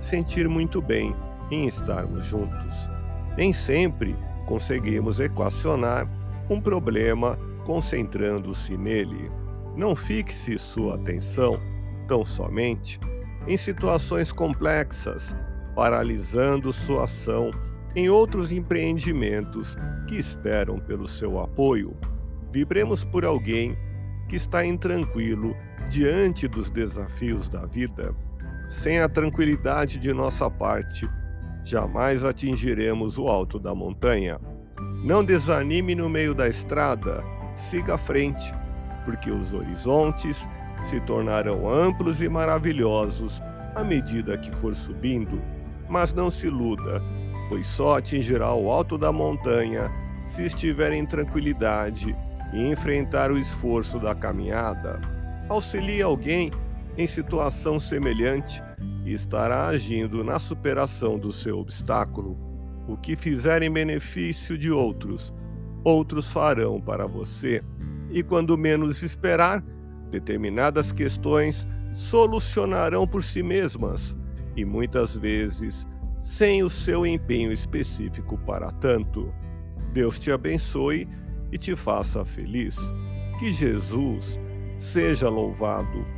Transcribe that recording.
sentir muito bem em estarmos juntos. Nem sempre conseguimos equacionar um problema concentrando-se nele. Não fixe sua atenção tão somente em situações complexas, paralisando sua ação em outros empreendimentos que esperam pelo seu apoio. Vibremos por alguém que está intranquilo diante dos desafios da vida. Sem a tranquilidade de nossa parte, jamais atingiremos o alto da montanha. Não desanime no meio da estrada, siga à frente, porque os horizontes se tornarão amplos e maravilhosos à medida que for subindo. Mas não se iluda, pois só atingirá o alto da montanha se estiver em tranquilidade e enfrentar o esforço da caminhada. Auxilie alguém em situação semelhante e estará agindo na superação do seu obstáculo. O que fizer em benefício de outros, outros farão para você. E quando menos esperar, determinadas questões solucionarão por si mesmas, e muitas vezes sem o seu empenho específico para tanto. Deus te abençoe e te faça feliz. Que Jesus seja louvado.